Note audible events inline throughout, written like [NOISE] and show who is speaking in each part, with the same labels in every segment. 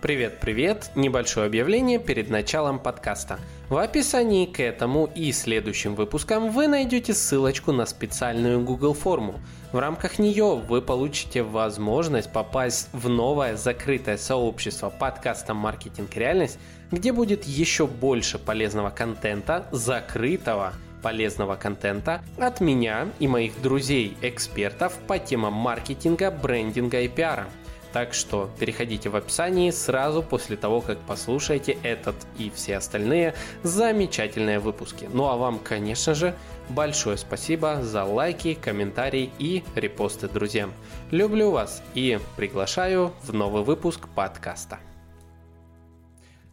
Speaker 1: Привет-привет! Небольшое объявление перед началом подкаста. В описании к этому и следующим выпускам вы найдете ссылочку на специальную Google форму. В рамках нее вы получите возможность попасть в новое закрытое сообщество подкаста «Маркетинг. Реальность», где будет еще больше полезного контента, закрытого полезного контента от меня и моих друзей-экспертов по темам маркетинга, брендинга и пиара – так что переходите в описании сразу после того, как послушаете этот и все остальные замечательные выпуски. Ну а вам, конечно же, большое спасибо за лайки, комментарии и репосты друзьям. Люблю вас и приглашаю в новый выпуск подкаста.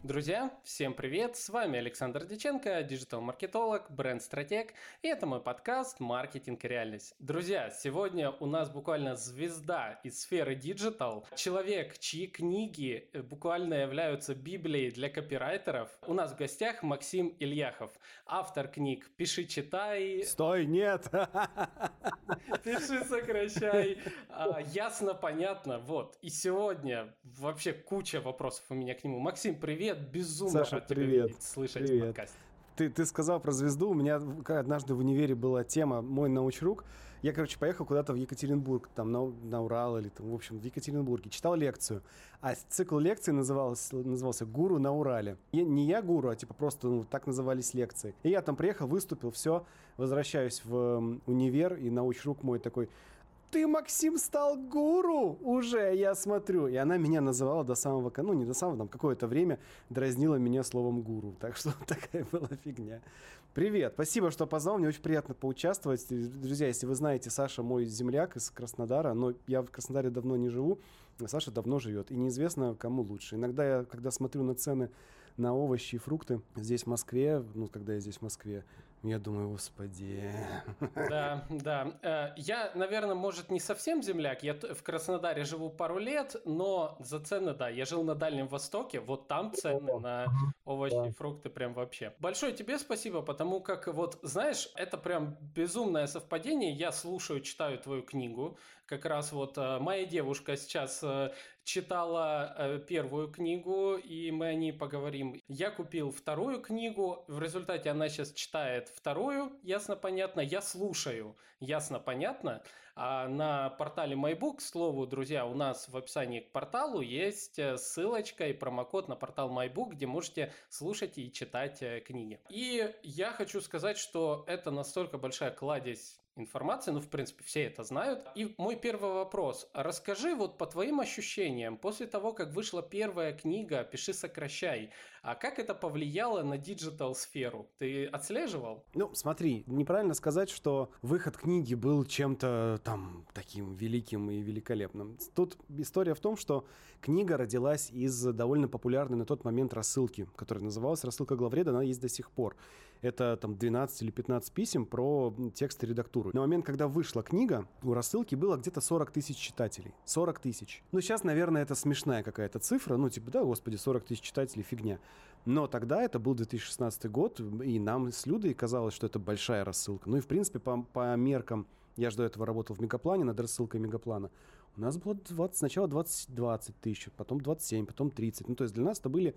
Speaker 1: Друзья, всем привет! С вами Александр Диченко, диджитал-маркетолог, бренд-стратег, и это мой подкаст «Маркетинг и реальность». Друзья, сегодня у нас буквально звезда из сферы диджитал, человек, чьи книги э, буквально являются библией для копирайтеров. У нас в гостях Максим Ильяхов, автор книг «Пиши, читай».
Speaker 2: Стой, нет! [LAUGHS]
Speaker 1: «Пиши, сокращай». А, ясно, понятно, вот. И сегодня вообще куча вопросов у меня к нему. Максим, привет! Безумно
Speaker 2: Саша, привет.
Speaker 1: слышать
Speaker 2: привет. в подкасте. Ты, ты сказал про звезду. У меня однажды в универе была тема «Мой научрук». Я, короче, поехал куда-то в Екатеринбург, там, на, на Урал или там, в общем, в Екатеринбурге. Читал лекцию. А цикл лекций назывался, назывался «Гуру на Урале». И не я гуру, а типа просто ну, так назывались лекции. И я там приехал, выступил, все, возвращаюсь в универ, и научрук мой такой – ты, Максим, стал гуру уже, я смотрю. И она меня называла до самого, ну не до самого, там какое-то время дразнила меня словом гуру. Так что [LAUGHS] такая была фигня. Привет, спасибо, что позвал, мне очень приятно поучаствовать. Друзья, если вы знаете, Саша мой земляк из Краснодара, но я в Краснодаре давно не живу, а Саша давно живет, и неизвестно, кому лучше. Иногда я, когда смотрю на цены на овощи и фрукты здесь в Москве, ну, когда я здесь в Москве, я думаю, господи.
Speaker 1: Да, да. Э, я, наверное, может, не совсем земляк. Я в Краснодаре живу пару лет, но за цены, да, я жил на Дальнем Востоке, вот там цены на овощи и фрукты прям вообще. Большое тебе спасибо, потому как вот, знаешь, это прям безумное совпадение. Я слушаю, читаю твою книгу. Как раз вот э, моя девушка сейчас э, читала первую книгу, и мы о ней поговорим. Я купил вторую книгу, в результате она сейчас читает вторую, ясно понятно, я слушаю, ясно понятно. А на портале MyBook, к слову, друзья, у нас в описании к порталу есть э, ссылочка и промокод на портал MyBook, где можете слушать и читать э, книги. И я хочу сказать, что это настолько большая кладезь информации, ну, в принципе, все это знают. И мой первый вопрос. Расскажи вот по твоим ощущениям, после того, как вышла первая книга «Пиши, сокращай», а как это повлияло на диджитал-сферу? Ты отслеживал?
Speaker 2: Ну, смотри, неправильно сказать, что выход книги был чем-то там таким великим и великолепным. Тут история в том, что книга родилась из довольно популярной на тот момент рассылки, которая называлась «Рассылка главреда», она есть до сих пор. Это там 12 или 15 писем про текст и редактуру. На момент, когда вышла книга, у рассылки было где-то 40 тысяч читателей. 40 тысяч. Ну, сейчас, наверное, это смешная какая-то цифра. Ну, типа, да, господи, 40 тысяч читателей, фигня. Но тогда это был 2016 год, и нам с Людой казалось, что это большая рассылка. Ну и, в принципе, по, по меркам я же до этого работал в Мегаплане, над рассылкой Мегаплана. У нас было 20, сначала 20, 20 тысяч, потом 27, потом 30. Ну, то есть для нас это были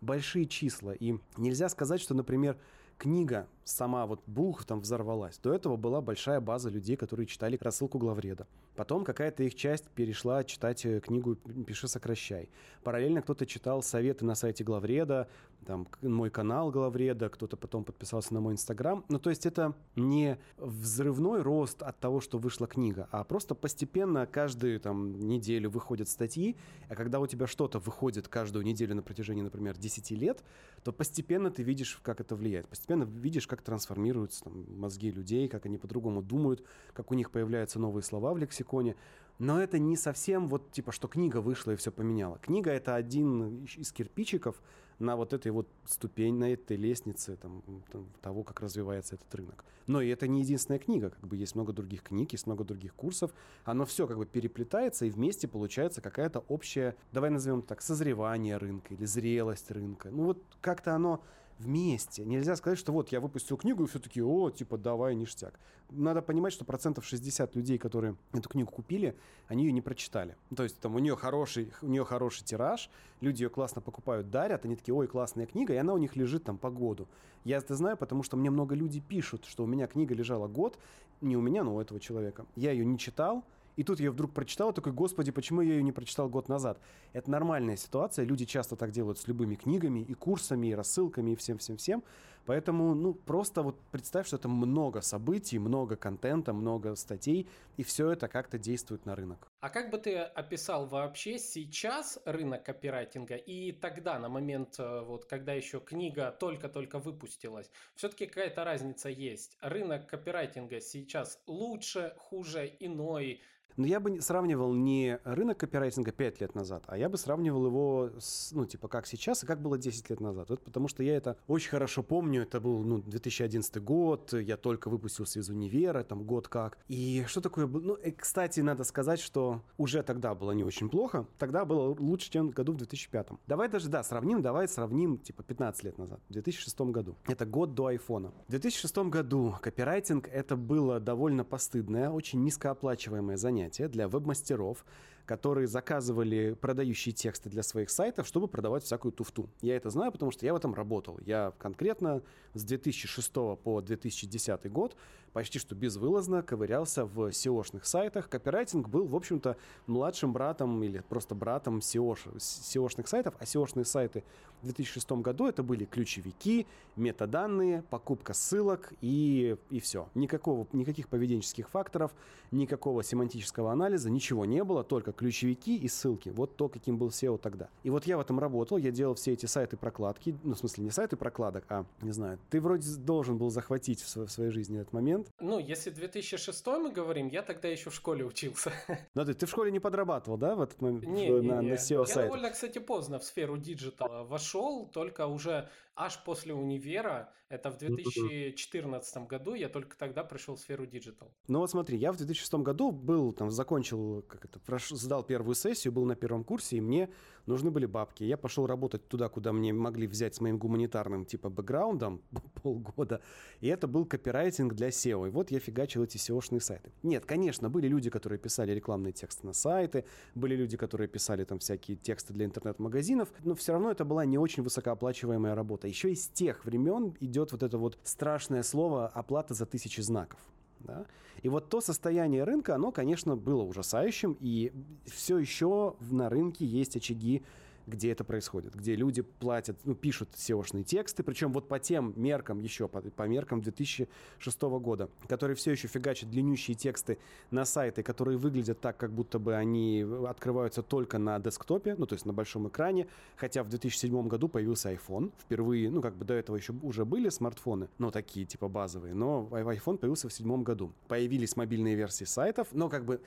Speaker 2: большие числа. И нельзя сказать, что, например, книга сама вот бух там взорвалась. До этого была большая база людей, которые читали рассылку главреда. Потом какая-то их часть перешла читать э, книгу «Пиши, сокращай». Параллельно кто-то читал советы на сайте главреда, там мой канал главреда, кто-то потом подписался на мой инстаграм. Ну, то есть это не взрывной рост от того, что вышла книга, а просто постепенно каждую там неделю выходят статьи, а когда у тебя что-то выходит каждую неделю на протяжении, например, 10 лет, то постепенно ты видишь, как это влияет. Постепенно видишь, как трансформируются там, мозги людей, как они по-другому думают, как у них появляются новые слова в лексиконе. Но это не совсем вот типа, что книга вышла и все поменяла. Книга это один из кирпичиков на вот этой вот ступень, на этой лестнице там, там, того, как развивается этот рынок. Но и это не единственная книга, как бы есть много других книг, есть много других курсов. Оно все как бы переплетается и вместе получается какая-то общая, давай назовем так, созревание рынка или зрелость рынка. Ну вот как-то оно вместе. Нельзя сказать, что вот я выпустил книгу, и все таки о, типа, давай, ништяк. Надо понимать, что процентов 60 людей, которые эту книгу купили, они ее не прочитали. То есть там у нее хороший, у нее хороший тираж, люди ее классно покупают, дарят, они такие, ой, классная книга, и она у них лежит там по году. Я это знаю, потому что мне много людей пишут, что у меня книга лежала год, не у меня, но у этого человека. Я ее не читал, и тут я вдруг прочитал, такой, господи, почему я ее не прочитал год назад? Это нормальная ситуация, люди часто так делают с любыми книгами, и курсами, и рассылками, и всем-всем-всем. Поэтому, ну, просто вот представь, что это много событий, много контента, много статей, и все это как-то действует на рынок.
Speaker 1: А как бы ты описал вообще сейчас рынок копирайтинга и тогда, на момент, э, вот, когда еще книга только-только выпустилась? Все-таки какая-то разница есть. Рынок копирайтинга сейчас лучше, хуже, иной,
Speaker 2: но я бы сравнивал не рынок копирайтинга 5 лет назад, а я бы сравнивал его, с, ну, типа, как сейчас и как было 10 лет назад. Вот потому что я это очень хорошо помню. Это был, ну, 2011 год, я только выпустился из универа, там, год как. И что такое было? Ну, и, кстати, надо сказать, что уже тогда было не очень плохо. Тогда было лучше, чем году в 2005. Давай даже, да, сравним, давай сравним, типа, 15 лет назад, в 2006 году. Это год до айфона. В 2006 году копирайтинг это было довольно постыдное, очень низкооплачиваемое занятие занятие для веб-мастеров, которые заказывали продающие тексты для своих сайтов, чтобы продавать всякую туфту. Я это знаю, потому что я в этом работал. Я конкретно с 2006 по 2010 год почти что безвылазно ковырялся в SEO-шных сайтах. Копирайтинг был, в общем-то, младшим братом или просто братом SEO-шных сайтов, а SEO-шные сайты в 2006 году это были ключевики, метаданные, покупка ссылок и, и все. Никакого, никаких поведенческих факторов, никакого семантического анализа, ничего не было, только ключевики и ссылки. Вот то, каким был SEO тогда. И вот я в этом работал, я делал все эти сайты прокладки, ну, в смысле, не сайты прокладок, а, не знаю, ты вроде должен был захватить в, своей жизни этот момент.
Speaker 1: Ну, если 2006 мы говорим, я тогда еще в школе учился. [LAUGHS]
Speaker 2: Ну, ты, ты в школе не подрабатывал, да, в этот момент?
Speaker 1: Не, в, не, на, не. на SEO Я довольно, кстати, поздно в сферу диджитала вошел, только уже аж после универа, это в 2014 году, я только тогда пришел в сферу диджитал.
Speaker 2: Ну вот смотри, я в 2006 году был, там, закончил, как это, прош... сдал первую сессию, был на первом курсе, и мне нужны были бабки. Я пошел работать туда, куда мне могли взять с моим гуманитарным, типа, бэкграундом [LAUGHS] полгода, и это был копирайтинг для SEO. И вот я фигачил эти SEO-шные сайты. Нет, конечно, были люди, которые писали рекламные тексты на сайты, были люди, которые писали там всякие тексты для интернет-магазинов, но все равно это была не очень высокооплачиваемая работа еще из тех времен идет вот это вот страшное слово «оплата за тысячи знаков». Да? И вот то состояние рынка, оно, конечно, было ужасающим, и все еще на рынке есть очаги где это происходит, где люди платят, ну, пишут SEO-шные тексты, причем вот по тем меркам еще, по, по меркам 2006 года, которые все еще фигачат длиннющие тексты на сайты, которые выглядят так, как будто бы они открываются только на десктопе, ну, то есть на большом экране, хотя в 2007 году появился iPhone, впервые, ну, как бы до этого еще уже были смартфоны, но такие, типа, базовые, но iPhone появился в седьмом году. Появились мобильные версии сайтов, но как бы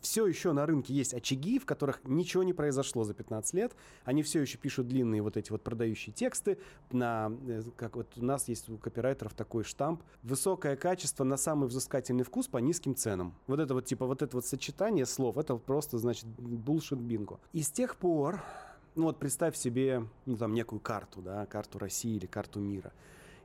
Speaker 2: все еще на рынке есть очаги, в которых ничего не произошло за 15 лет, они все еще пишут длинные вот эти вот продающие тексты. На, э, как вот у нас есть у копирайтеров такой штамп. Высокое качество на самый взыскательный вкус по низким ценам. Вот это вот типа вот это вот сочетание слов, это просто значит bullshit бинго. И с тех пор, ну вот представь себе, ну там некую карту, да, карту России или карту мира.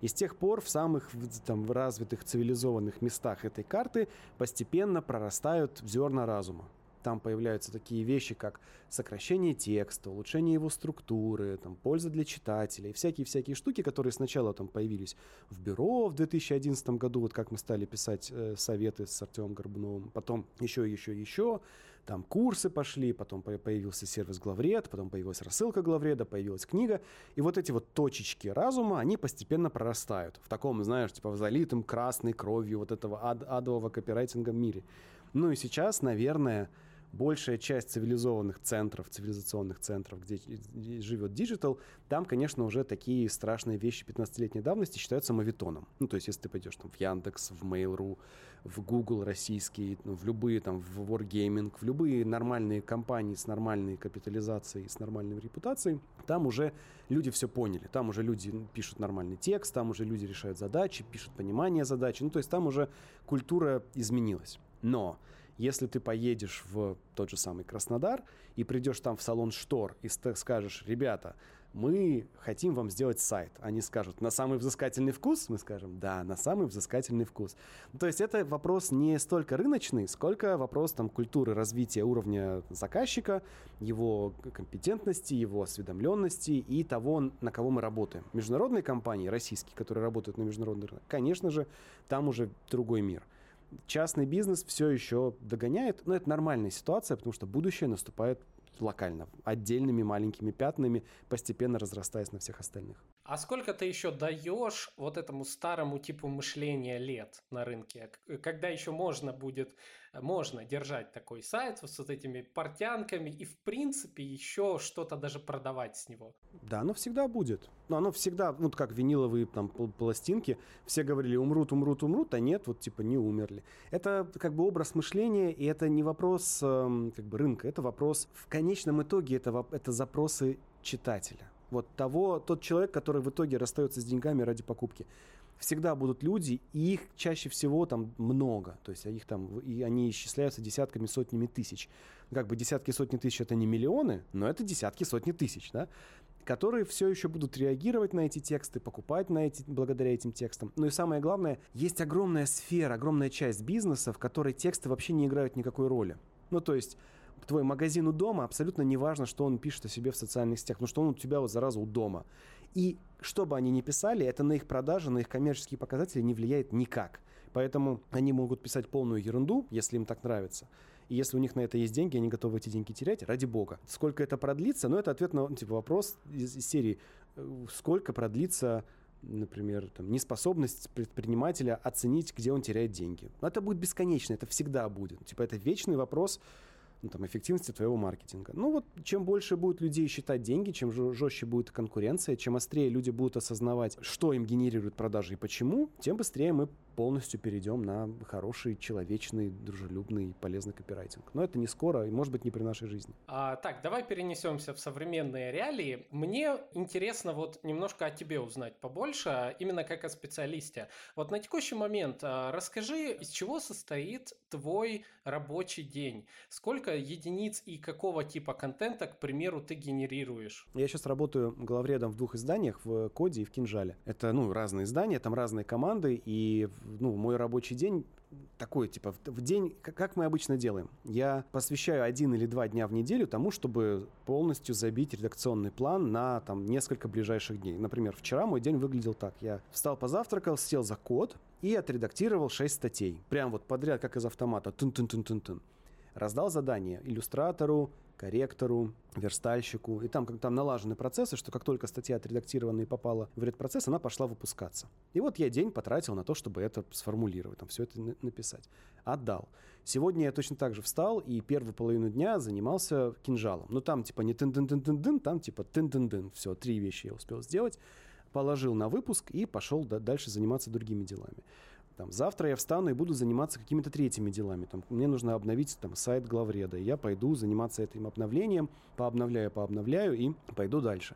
Speaker 2: И с тех пор в самых там, развитых цивилизованных местах этой карты постепенно прорастают зерна разума. Там появляются такие вещи, как сокращение текста, улучшение его структуры, там, польза для читателей, всякие-всякие штуки, которые сначала там появились в бюро в 2011 году, вот как мы стали писать э, советы с Артемом Горбуновым, потом еще, еще, еще, там курсы пошли, потом появился сервис Главред, потом появилась рассылка Главреда, появилась книга, и вот эти вот точечки разума, они постепенно прорастают в таком, знаешь, типа в залитым красной кровью вот этого ад адового копирайтинга мире. Ну и сейчас, наверное, большая часть цивилизованных центров, цивилизационных центров, где живет диджитал, там, конечно, уже такие страшные вещи 15-летней давности считаются моветоном. Ну, то есть, если ты пойдешь там в Яндекс, в Mail.ru, в Google российский, ну, в любые там, в Wargaming, в любые нормальные компании с нормальной капитализацией, с нормальной репутацией, там уже люди все поняли. Там уже люди пишут нормальный текст, там уже люди решают задачи, пишут понимание задачи. Ну, то есть там уже культура изменилась. Но если ты поедешь в тот же самый Краснодар и придешь там в салон штор и скажешь, ребята, мы хотим вам сделать сайт. Они скажут, на самый взыскательный вкус? Мы скажем, да, на самый взыскательный вкус. То есть это вопрос не столько рыночный, сколько вопрос там культуры развития уровня заказчика, его компетентности, его осведомленности и того, на кого мы работаем. Международные компании, российские, которые работают на международный рынок, конечно же, там уже другой мир частный бизнес все еще догоняет, но это нормальная ситуация, потому что будущее наступает локально, отдельными маленькими пятнами, постепенно разрастаясь на всех остальных.
Speaker 1: А сколько ты еще даешь вот этому старому типу мышления лет на рынке? Когда еще можно будет, можно держать такой сайт с вот этими портянками и в принципе еще что-то даже продавать с него?
Speaker 2: Да, оно всегда будет. Но оно всегда, вот как виниловые там пластинки, все говорили умрут, умрут, умрут, а нет, вот типа не умерли. Это как бы образ мышления, и это не вопрос э, как бы рынка, это вопрос, в конечном итоге это, это запросы читателя вот того, тот человек, который в итоге расстается с деньгами ради покупки. Всегда будут люди, и их чаще всего там много. То есть их там, и они исчисляются десятками, сотнями тысяч. Как бы десятки, сотни тысяч это не миллионы, но это десятки, сотни тысяч, да? которые все еще будут реагировать на эти тексты, покупать на эти, благодаря этим текстам. Ну и самое главное, есть огромная сфера, огромная часть бизнеса, в которой тексты вообще не играют никакой роли. Ну то есть твой магазин у дома, абсолютно не важно, что он пишет о себе в социальных сетях, потому что он у тебя вот зараза у дома. И что бы они ни писали, это на их продажи, на их коммерческие показатели не влияет никак. Поэтому они могут писать полную ерунду, если им так нравится. И если у них на это есть деньги, они готовы эти деньги терять, ради бога. Сколько это продлится? Ну, это ответ на типа, вопрос из, из серии, сколько продлится например, там, неспособность предпринимателя оценить, где он теряет деньги. Но это будет бесконечно, это всегда будет. Типа это вечный вопрос ну, там, эффективности твоего маркетинга. Ну вот, чем больше будет людей считать деньги, чем жестче будет конкуренция, чем острее люди будут осознавать, что им генерирует продажи и почему, тем быстрее мы полностью перейдем на хороший, человечный, дружелюбный, полезный копирайтинг. Но это не скоро и, может быть, не при нашей жизни.
Speaker 1: А, так, давай перенесемся в современные реалии. Мне интересно вот немножко о тебе узнать побольше, именно как о специалисте. Вот на текущий момент а, расскажи, из чего состоит твой рабочий день? Сколько единиц и какого типа контента, к примеру, ты генерируешь?
Speaker 2: Я сейчас работаю главредом в двух изданиях, в Коде и в Кинжале. Это, ну, разные издания, там разные команды, и ну, мой рабочий день такой, типа, в день, как мы обычно делаем. Я посвящаю один или два дня в неделю тому, чтобы полностью забить редакционный план на там несколько ближайших дней. Например, вчера мой день выглядел так. Я встал, позавтракал, сел за код и отредактировал 6 статей. Прям вот подряд, как из автомата. Тун-тун-тун-тун-тун. Раздал задание иллюстратору, корректору, верстальщику. И там, как там налажены процессы, что как только статья отредактированная и попала в редпроцесс, она пошла выпускаться. И вот я день потратил на то, чтобы это сформулировать, там все это написать. Отдал. Сегодня я точно так же встал и первую половину дня занимался кинжалом. Ну там типа не тын тын тын тын тын там типа тын тын тын Все, три вещи я успел сделать. Положил на выпуск и пошел дальше заниматься другими делами. Там, завтра я встану и буду заниматься какими-то третьими делами. Там, мне нужно обновить там, сайт главреда. Я пойду заниматься этим обновлением, пообновляю, пообновляю и пойду дальше.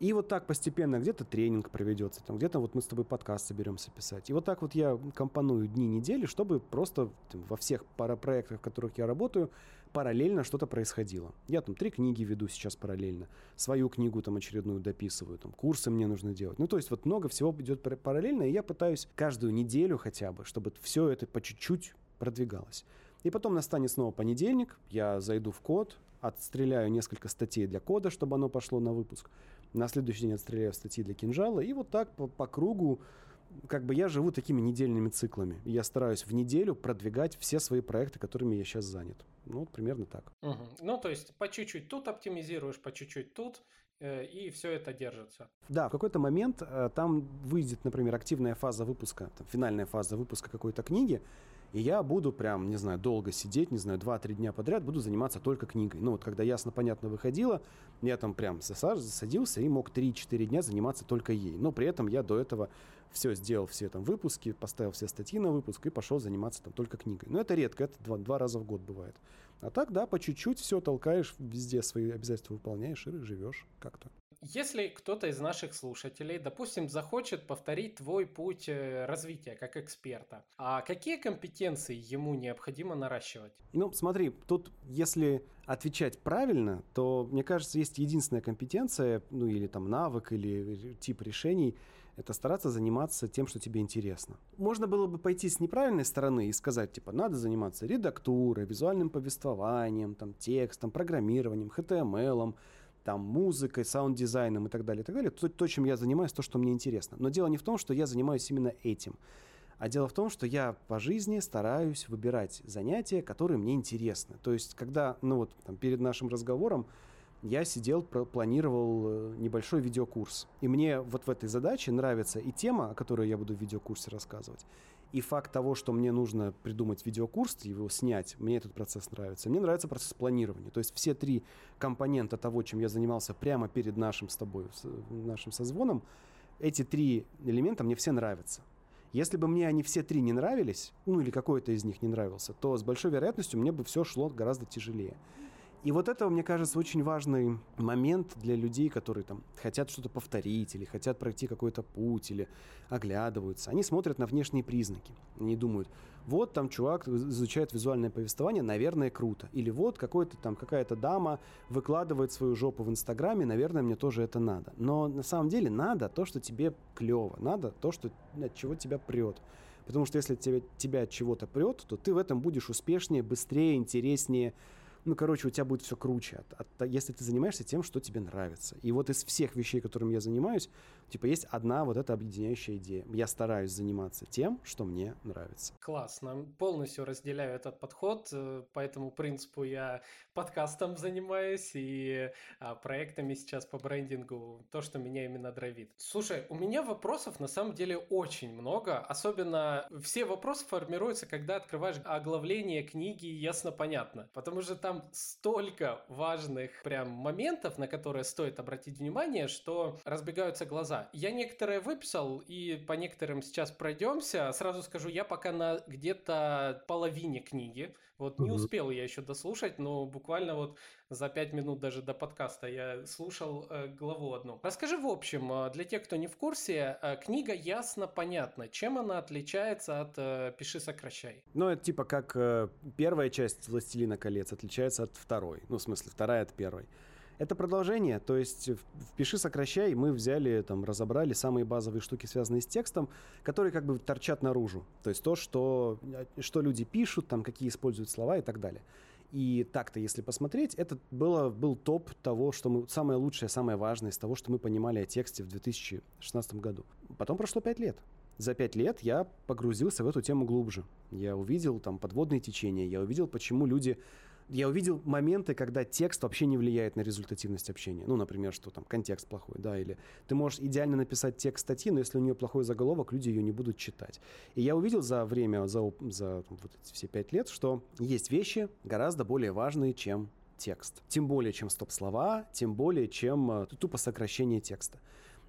Speaker 2: И вот так постепенно где-то тренинг проведется, там где-то вот мы с тобой подкаст соберемся писать. И вот так вот я компоную дни недели, чтобы просто там, во всех парапроектах, в которых я работаю, параллельно что-то происходило. Я там три книги веду сейчас параллельно, свою книгу там очередную дописываю, там курсы мне нужно делать. Ну, то есть вот много всего идет параллельно, и я пытаюсь каждую неделю хотя бы, чтобы все это по чуть-чуть продвигалось. И потом настанет снова понедельник, я зайду в код, отстреляю несколько статей для кода, чтобы оно пошло на выпуск. На следующий день отстреляю статьи для кинжала. И вот так по, по кругу как бы я живу такими недельными циклами. Я стараюсь в неделю продвигать все свои проекты, которыми я сейчас занят. Ну, вот примерно так.
Speaker 1: Угу. Ну, то есть по чуть-чуть тут оптимизируешь, по чуть-чуть тут, э, и все это держится.
Speaker 2: Да, в какой-то момент э, там выйдет, например, активная фаза выпуска, там, финальная фаза выпуска какой-то книги, и я буду прям, не знаю, долго сидеть, не знаю, 2-3 дня подряд буду заниматься только книгой. Ну вот когда ясно, понятно выходила, я там прям засадился и мог 3-4 дня заниматься только ей. Но при этом я до этого все сделал, все там выпуски, поставил все статьи на выпуск и пошел заниматься там только книгой. Но это редко, это два, два раза в год бывает. А так, да, по чуть-чуть все толкаешь, везде свои обязательства выполняешь и живешь как-то.
Speaker 1: Если кто-то из наших слушателей, допустим, захочет повторить твой путь э, развития как эксперта, а какие компетенции ему необходимо наращивать?
Speaker 2: Ну, смотри, тут если отвечать правильно, то, мне кажется, есть единственная компетенция, ну или там навык, или тип решений, это стараться заниматься тем, что тебе интересно. Можно было бы пойти с неправильной стороны и сказать, типа, надо заниматься редактурой, визуальным повествованием, там, текстом, программированием, HTML, там, музыкой, саунд-дизайном и так далее, и так далее. То, то, чем я занимаюсь, то, что мне интересно. Но дело не в том, что я занимаюсь именно этим. А дело в том, что я по жизни стараюсь выбирать занятия, которые мне интересны. То есть, когда, ну вот, там, перед нашим разговором я сидел, планировал э, небольшой видеокурс. И мне вот в этой задаче нравится и тема, о которой я буду в видеокурсе рассказывать, и факт того, что мне нужно придумать видеокурс, его снять, мне этот процесс нравится. Мне нравится процесс планирования. То есть все три компонента того, чем я занимался прямо перед нашим с тобой, нашим созвоном, эти три элемента мне все нравятся. Если бы мне они все три не нравились, ну или какой-то из них не нравился, то с большой вероятностью мне бы все шло гораздо тяжелее. И вот это, мне кажется, очень важный момент для людей, которые там хотят что-то повторить, или хотят пройти какой-то путь, или оглядываются. Они смотрят на внешние признаки. Они думают, вот там чувак изучает визуальное повествование, наверное, круто. Или вот какой-то там какая-то дама выкладывает свою жопу в Инстаграме, наверное, мне тоже это надо. Но на самом деле надо то, что тебе клево, надо то, что от чего тебя прет. Потому что если тебя, тебя от чего-то прет, то ты в этом будешь успешнее, быстрее, интереснее, ну, короче, у тебя будет все круче, от, от, если ты занимаешься тем, что тебе нравится. И вот из всех вещей, которыми я занимаюсь, типа есть одна вот эта объединяющая идея. Я стараюсь заниматься тем, что мне нравится.
Speaker 1: Классно. Полностью разделяю этот подход. Э, по этому принципу я подкастом занимаюсь и а, проектами сейчас по брендингу. То, что меня именно драйвит. Слушай, у меня вопросов на самом деле очень много. Особенно все вопросы формируются, когда открываешь оглавление книги ясно-понятно. Потому что там столько важных прям моментов, на которые стоит обратить внимание, что разбегаются глаза. Я некоторые выписал, и по некоторым сейчас пройдемся. Сразу скажу, я пока на где-то половине книги. Вот не успел я еще дослушать, но буквально вот за пять минут даже до подкаста я слушал э, главу одну. Расскажи в общем, э, для тех, кто не в курсе, э, книга ясно понятна. Чем она отличается от э, «Пиши, сокращай»?
Speaker 2: Ну, это типа как э, первая часть «Властелина колец» отличается от второй. Ну, в смысле, вторая от первой. Это продолжение, то есть в «Пиши, сокращай» мы взяли, там, разобрали самые базовые штуки, связанные с текстом, которые как бы торчат наружу. То есть то, что, что люди пишут, там, какие используют слова и так далее. И так-то, если посмотреть, это было, был топ того, что мы... Самое лучшее, самое важное из того, что мы понимали о тексте в 2016 году. Потом прошло пять лет. За пять лет я погрузился в эту тему глубже. Я увидел там подводные течения, я увидел, почему люди я увидел моменты, когда текст вообще не влияет на результативность общения. Ну, например, что там контекст плохой, да, или ты можешь идеально написать текст статьи, но если у нее плохой заголовок, люди ее не будут читать. И я увидел за время, за, за вот эти все пять лет, что есть вещи гораздо более важные, чем текст. Тем более, чем стоп-слова, тем более, чем э, тупо сокращение текста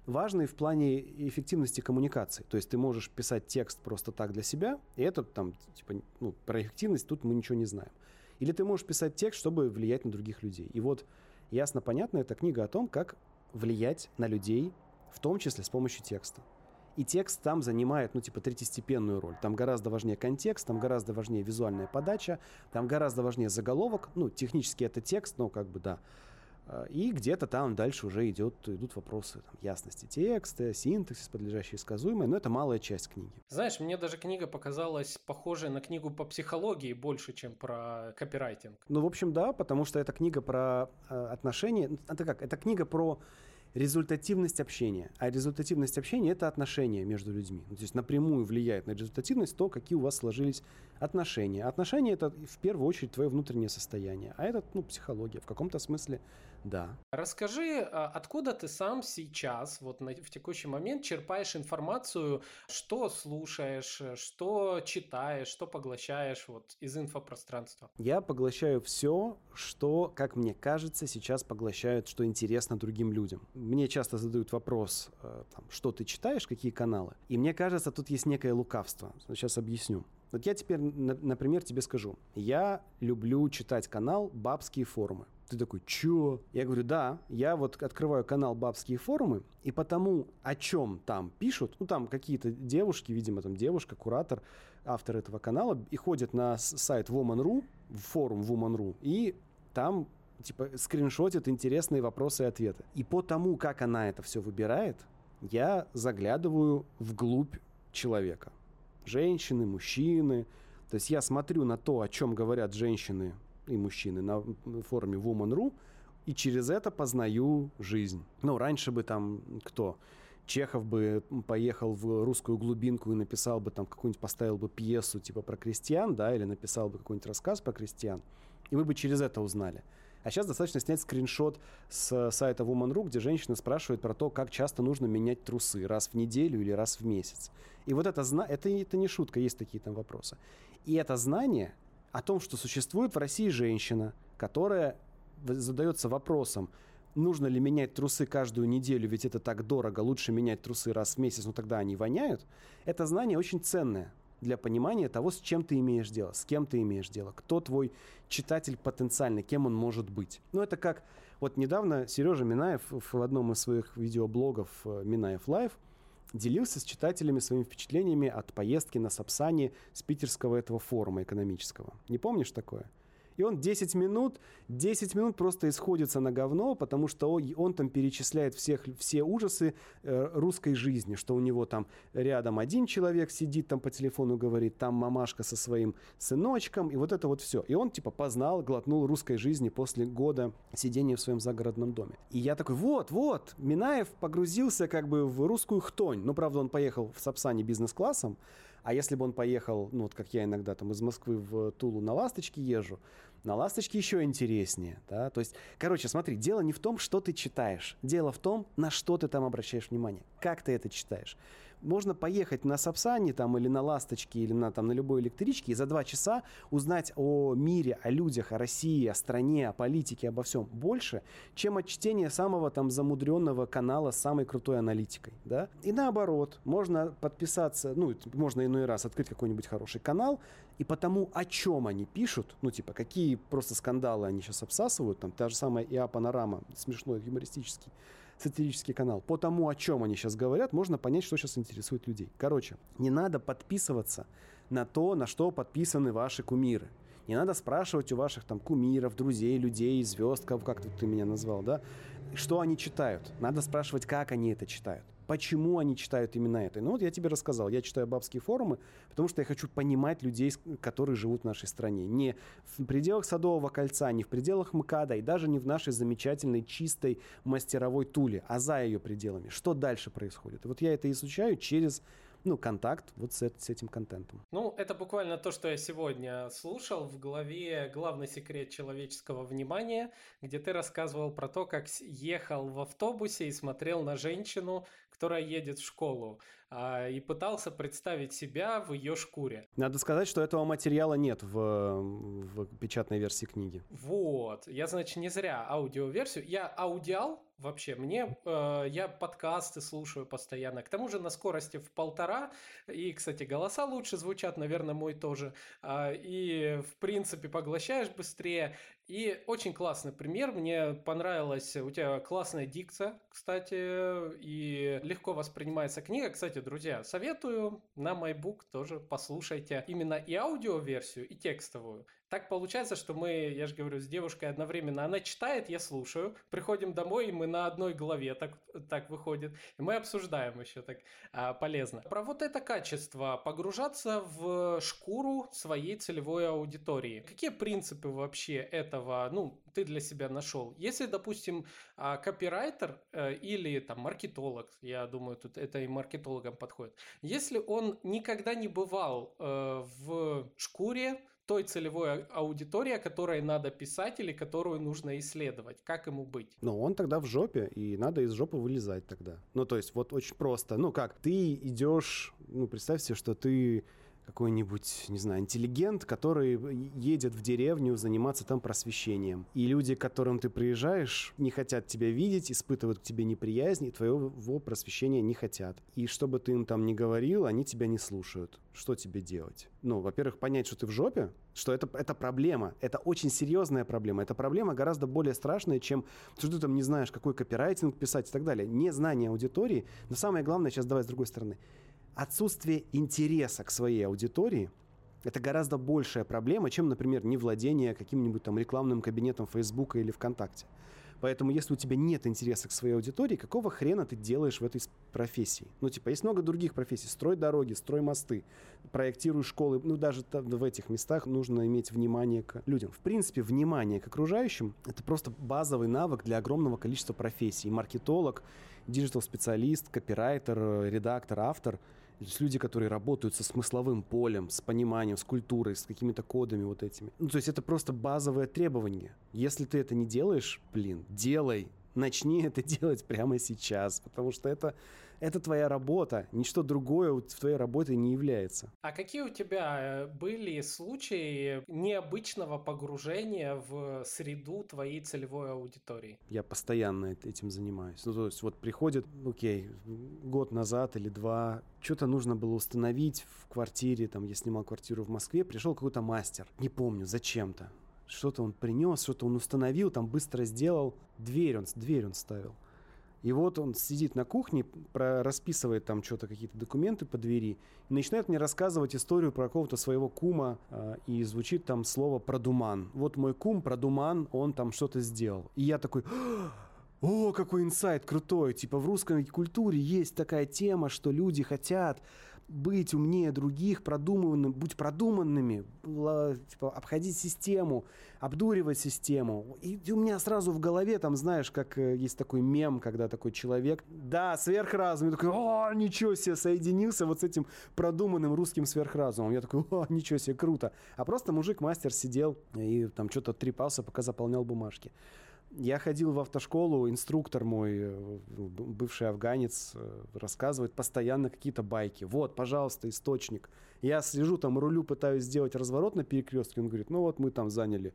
Speaker 2: важный в плане эффективности коммуникации. То есть ты можешь писать текст просто так для себя, и это там, типа, ну, про эффективность тут мы ничего не знаем. Или ты можешь писать текст, чтобы влиять на других людей. И вот ясно понятно, это книга о том, как влиять на людей, в том числе с помощью текста. И текст там занимает, ну, типа, третьестепенную роль. Там гораздо важнее контекст, там гораздо важнее визуальная подача, там гораздо важнее заголовок. Ну, технически это текст, но как бы, да. А, и где-то там дальше уже идет, идут вопросы там, ясности текста, синтаксис, подлежащий сказуемый, но это малая часть книги.
Speaker 1: Знаешь, мне даже книга показалась похожей на книгу по психологии больше, чем про копирайтинг.
Speaker 2: Ну, в общем, да, потому что это книга про э, отношения. Ну, это как? Это книга про результативность общения. А результативность общения – это отношения между людьми. Ну, то есть напрямую влияет на результативность то, какие у вас сложились отношения. Отношения – это в первую очередь твое внутреннее состояние. А это, ну, психология. В каком-то смысле да.
Speaker 1: Расскажи, а, откуда ты сам сейчас, вот на, в текущий момент, черпаешь информацию, что слушаешь, что читаешь, что поглощаешь вот из инфопространства?
Speaker 2: Я поглощаю все, что, как мне кажется, сейчас поглощают, что интересно другим людям. Мне часто задают вопрос, э, там, что ты читаешь, какие каналы. И мне кажется, тут есть некое лукавство. Сейчас объясню. Вот я теперь, например, тебе скажу. Я люблю читать канал «Бабские форумы». Ты такой, чё? Я говорю, да, я вот открываю канал «Бабские форумы», и потому, о чем там пишут, ну, там какие-то девушки, видимо, там девушка, куратор, автор этого канала, и ходят на сайт Woman.ru, форум Woman.ru, и там типа скриншотят интересные вопросы и ответы. И по тому, как она это все выбирает, я заглядываю вглубь человека. Женщины, мужчины. То есть я смотрю на то, о чем говорят женщины и мужчины на форуме Woman.ru, и через это познаю жизнь. Ну, раньше бы там кто? Чехов бы поехал в русскую глубинку и написал бы там какую-нибудь, поставил бы пьесу типа про крестьян, да, или написал бы какой-нибудь рассказ про крестьян, и мы бы через это узнали. А сейчас достаточно снять скриншот с сайта Woman.ru, где женщина спрашивает про то, как часто нужно менять трусы, раз в неделю или раз в месяц. И вот это, это, это не шутка, есть такие там вопросы. И это знание о том, что существует в России женщина, которая задается вопросом, нужно ли менять трусы каждую неделю, ведь это так дорого, лучше менять трусы раз в месяц, но тогда они воняют, это знание очень ценное для понимания того, с чем ты имеешь дело, с кем ты имеешь дело, кто твой читатель потенциальный, кем он может быть. Ну, это как... Вот недавно Сережа Минаев в одном из своих видеоблогов э, Минаев Лайв делился с читателями своими впечатлениями от поездки на Сапсане с питерского этого форума экономического. Не помнишь такое? И он 10 минут, 10 минут просто исходится на говно, потому что он, он там перечисляет всех, все ужасы э, русской жизни, что у него там рядом один человек сидит там по телефону говорит, там мамашка со своим сыночком, и вот это вот все. И он типа познал, глотнул русской жизни после года сидения в своем загородном доме. И я такой, вот, вот, Минаев погрузился как бы в русскую хтонь. Ну, правда, он поехал в Сапсане бизнес-классом, а если бы он поехал, ну вот как я иногда там из Москвы в Тулу на ласточке езжу, на ласточке еще интереснее, да, то есть, короче, смотри, дело не в том, что ты читаешь, дело в том, на что ты там обращаешь внимание, как ты это читаешь можно поехать на Сапсане там или на Ласточке или на, там, на любой электричке и за два часа узнать о мире, о людях, о России, о стране, о политике, обо всем больше, чем от чтения самого там замудренного канала с самой крутой аналитикой, да? И наоборот, можно подписаться, ну, можно иной раз открыть какой-нибудь хороший канал, и потому, о чем они пишут, ну, типа, какие просто скандалы они сейчас обсасывают, там, та же самая ИА Панорама, смешной, юмористический, сатирический канал. По тому, о чем они сейчас говорят, можно понять, что сейчас интересует людей. Короче, не надо подписываться на то, на что подписаны ваши кумиры. Не надо спрашивать у ваших там кумиров, друзей, людей, звезд, как, как ты меня назвал, да, что они читают. Надо спрашивать, как они это читают почему они читают именно это. Ну вот я тебе рассказал, я читаю бабские форумы, потому что я хочу понимать людей, которые живут в нашей стране. Не в пределах Садового кольца, не в пределах МКАДа и даже не в нашей замечательной чистой мастеровой Туле, а за ее пределами. Что дальше происходит? И вот я это изучаю через ну, контакт вот с, с этим контентом.
Speaker 1: Ну, это буквально то, что я сегодня слушал в главе «Главный секрет человеческого внимания», где ты рассказывал про то, как ехал в автобусе и смотрел на женщину, которая едет в школу, а, и пытался представить себя в ее шкуре.
Speaker 2: Надо сказать, что этого материала нет в, в печатной версии книги.
Speaker 1: Вот. Я, значит, не зря аудиоверсию. Я аудиал, вообще. Мне э, я подкасты слушаю постоянно. К тому же на скорости в полтора. И, кстати, голоса лучше звучат, наверное, мой тоже. Э, и, в принципе, поглощаешь быстрее. И очень классный пример. Мне понравилась у тебя классная дикция, кстати, и легко воспринимается книга. Кстати, друзья, советую на MyBook тоже послушайте именно и аудиоверсию, и текстовую. Так получается, что мы, я же говорю, с девушкой одновременно. Она читает, я слушаю. Приходим домой, и мы на одной главе так, так выходит. И мы обсуждаем еще так а, полезно. Про вот это качество погружаться в шкуру своей целевой аудитории. Какие принципы вообще этого, ну, ты для себя нашел? Если, допустим, а, копирайтер э, или там маркетолог, я думаю, тут это и маркетологам подходит. Если он никогда не бывал э, в шкуре той целевой аудитории, которой надо писать или которую нужно исследовать. Как ему быть?
Speaker 2: Ну, он тогда в жопе, и надо из жопы вылезать тогда. Ну, то есть, вот очень просто. Ну, как, ты идешь, ну, представь себе, что ты какой-нибудь, не знаю, интеллигент, который едет в деревню заниматься там просвещением. И люди, к которым ты приезжаешь, не хотят тебя видеть, испытывают к тебе неприязнь, и твоего просвещения не хотят. И что бы ты им там ни говорил, они тебя не слушают. Что тебе делать? Ну, во-первых, понять, что ты в жопе, что это, это проблема. Это очень серьезная проблема. Это проблема гораздо более страшная, чем что ты там не знаешь, какой копирайтинг писать и так далее. Незнание аудитории. Но самое главное, сейчас давай с другой стороны – отсутствие интереса к своей аудитории – это гораздо большая проблема, чем, например, невладение каким-нибудь там рекламным кабинетом Фейсбука или ВКонтакте. Поэтому, если у тебя нет интереса к своей аудитории, какого хрена ты делаешь в этой профессии? Ну, типа, есть много других профессий. Строй дороги, строй мосты, проектируй школы. Ну, даже в этих местах нужно иметь внимание к людям. В принципе, внимание к окружающим – это просто базовый навык для огромного количества профессий. Маркетолог, диджитал-специалист, копирайтер, редактор, автор – то есть люди, которые работают со смысловым полем, с пониманием, с культурой, с какими-то кодами вот этими. Ну, то есть это просто базовое требование. Если ты это не делаешь, блин, делай. Начни [LAUGHS] это делать прямо сейчас, потому что это это твоя работа, ничто другое в твоей работе не является.
Speaker 1: А какие у тебя э, были случаи необычного погружения в среду твоей целевой аудитории?
Speaker 2: Я постоянно этим занимаюсь. Ну, то есть вот приходит, окей, год назад или два, что-то нужно было установить в квартире, там, я снимал квартиру в Москве, пришел какой-то мастер, не помню, зачем-то. Что-то он принес, что-то он установил, там быстро сделал. Дверь он, дверь он ставил. И вот он сидит на кухне, про, расписывает там что-то, какие-то документы по двери, и начинает мне рассказывать историю про какого-то своего кума, э, и звучит там слово «продуман». Вот мой кум, продуман, он там что-то сделал. И я такой... О, какой инсайт крутой! Типа в русской культуре есть такая тема, что люди хотят быть умнее других, продуманным, быть продуманными, типа, обходить систему, обдуривать систему. И у меня сразу в голове, там, знаешь, как э, есть такой мем, когда такой человек, да, сверхразум, я такой, о, ничего себе, соединился вот с этим продуманным русским сверхразумом. Я такой, о, ничего себе, круто. А просто мужик-мастер сидел и там что-то трепался, пока заполнял бумажки. Я ходил в автошколу, инструктор мой, э, бывший афганец, э, рассказывает постоянно какие-то байки. Вот, пожалуйста, источник. Я слежу, там рулю, пытаюсь сделать разворот на перекрестке. Он говорит, ну вот мы там заняли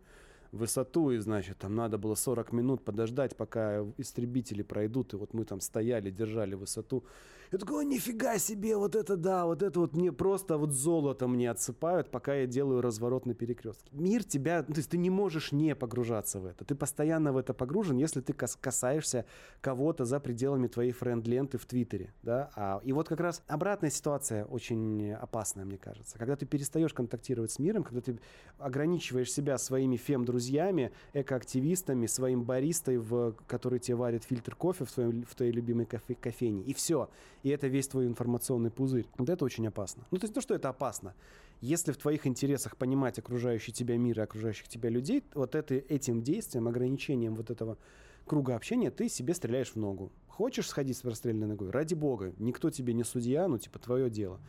Speaker 2: высоту, и, значит, там надо было 40 минут подождать, пока истребители пройдут, и вот мы там стояли, держали высоту. Я такой, нифига себе, вот это да, вот это вот мне просто вот золото мне отсыпают, пока я делаю разворот на перекрестке. Мир тебя, ну, то есть ты не можешь не погружаться в это. Ты постоянно в это погружен, если ты касаешься кого-то за пределами твоей френд-ленты в Твиттере, да. А, и вот как раз обратная ситуация очень опасная, мне кажется. Когда ты перестаешь контактировать с миром, когда ты ограничиваешь себя своими фем-друзьями, экоактивистами, своим баристой, в, который тебе варит фильтр кофе в, твоем, в твоей любимой кофе, кофейне, и все и это весь твой информационный пузырь. Вот это очень опасно. Ну, то есть, то, что это опасно. Если в твоих интересах понимать окружающий тебя мир и окружающих тебя людей, вот это, этим действием, ограничением вот этого круга общения, ты себе стреляешь в ногу. Хочешь сходить с простреленной ногой? Ради бога. Никто тебе не судья, ну, типа, твое дело.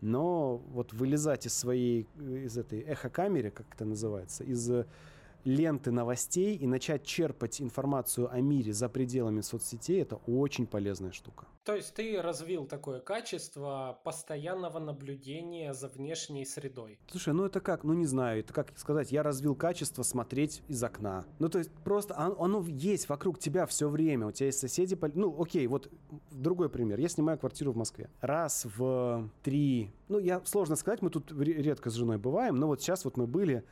Speaker 2: Но вот вылезать из своей, из этой эхокамеры, как это называется, из ленты новостей и начать черпать информацию о мире за пределами соцсетей, это очень полезная штука.
Speaker 1: То есть ты развил такое качество постоянного наблюдения за внешней средой.
Speaker 2: Слушай, ну это как? Ну не знаю, это как сказать, я развил качество смотреть из окна. Ну то есть просто оно есть вокруг тебя все время, у тебя есть соседи, ну окей, вот другой пример. Я снимаю квартиру в Москве. Раз в три, ну я сложно сказать, мы тут редко с женой бываем, но вот сейчас вот мы были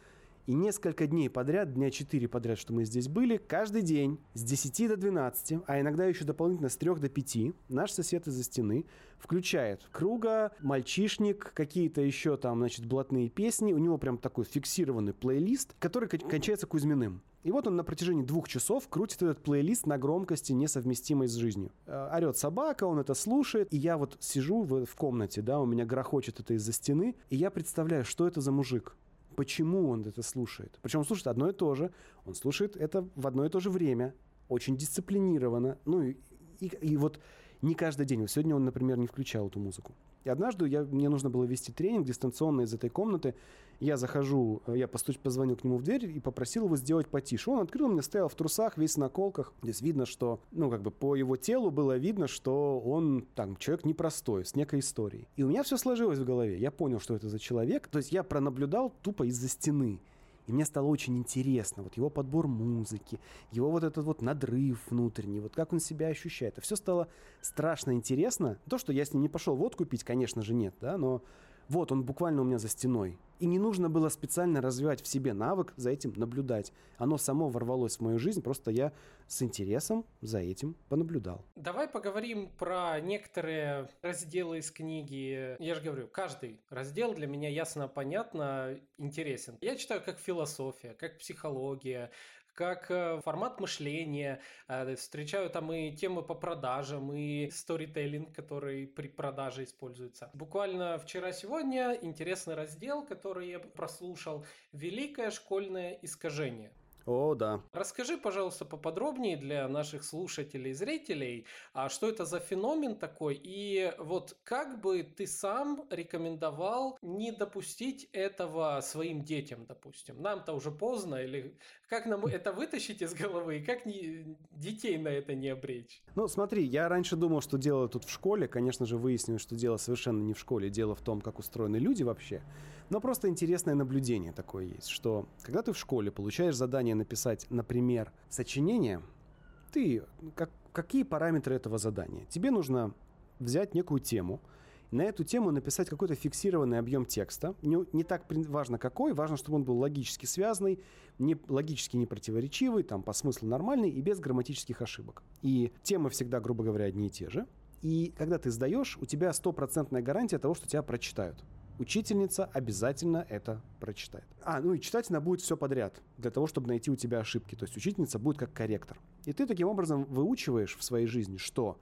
Speaker 2: и несколько дней подряд, дня 4 подряд, что мы здесь были, каждый день с 10 до 12, а иногда еще дополнительно с 3 до 5, наш сосед из-за стены включает круга, мальчишник, какие-то еще там, значит, блатные песни. У него прям такой фиксированный плейлист, который кончается Кузьминым. И вот он на протяжении двух часов крутит этот плейлист на громкости, несовместимой с жизнью. Э, орет собака, он это слушает, и я вот сижу в, в комнате, да, у меня грохочет это из-за стены, и я представляю, что это за мужик почему он это слушает. Причем он слушает одно и то же, он слушает это в одно и то же время, очень дисциплинированно. Ну и, и, и вот Не каждый день. Вот сегодня он, например, не включал эту музыку. И однажды я, мне нужно было вести тренинг дистанционно из этой комнаты. Я захожу, я постуч, позвонил к нему в дверь и попросил его сделать потише. Он открыл, мне стоял в трусах, весь на колках. Здесь видно, что, ну, как бы по его телу было видно, что он, там, человек непростой, с некой историей. И у меня все сложилось в голове. Я понял, что это за человек. То есть я пронаблюдал тупо из-за стены. И мне стало очень интересно, вот его подбор музыки, его вот этот вот надрыв внутренний, вот как он себя ощущает. Это все стало страшно интересно. То, что я с ним не пошел водку пить, конечно же, нет, да, но вот он буквально у меня за стеной. И не нужно было специально развивать в себе навык за этим наблюдать. Оно само ворвалось в мою жизнь, просто я с интересом за этим понаблюдал.
Speaker 1: Давай поговорим про некоторые разделы из книги. Я же говорю, каждый раздел для меня ясно, понятно, интересен. Я читаю как философия, как психология, как э, формат мышления. Э, встречаю там и темы по продажам, и сторителлинг, который при продаже используется. Буквально вчера-сегодня интересный раздел, который я прослушал. Великое школьное искажение.
Speaker 2: О, да.
Speaker 1: Расскажи, пожалуйста, поподробнее для наших слушателей и зрителей, а что это за феномен такой, и вот как бы ты сам рекомендовал не допустить этого своим детям, допустим. Нам-то уже поздно, или как нам это вытащить из головы, и как не, детей на это не обречь?
Speaker 2: Ну, смотри, я раньше думал, что дело тут в школе. Конечно же, выяснилось, что дело совершенно не в школе. Дело в том, как устроены люди вообще. Но просто интересное наблюдение такое есть, что когда ты в школе получаешь задание написать, например, сочинение, ты, как, какие параметры этого задания? Тебе нужно взять некую тему, на эту тему написать какой-то фиксированный объем текста. Не, не так важно какой, важно, чтобы он был логически связанный, не, логически не противоречивый, там, по смыслу нормальный и без грамматических ошибок. И темы всегда, грубо говоря, одни и те же. И когда ты сдаешь, у тебя стопроцентная гарантия того, что тебя прочитают учительница обязательно это прочитает. А, ну и читать она будет все подряд, для того, чтобы найти у тебя ошибки. То есть учительница будет как корректор. И ты таким образом выучиваешь в своей жизни, что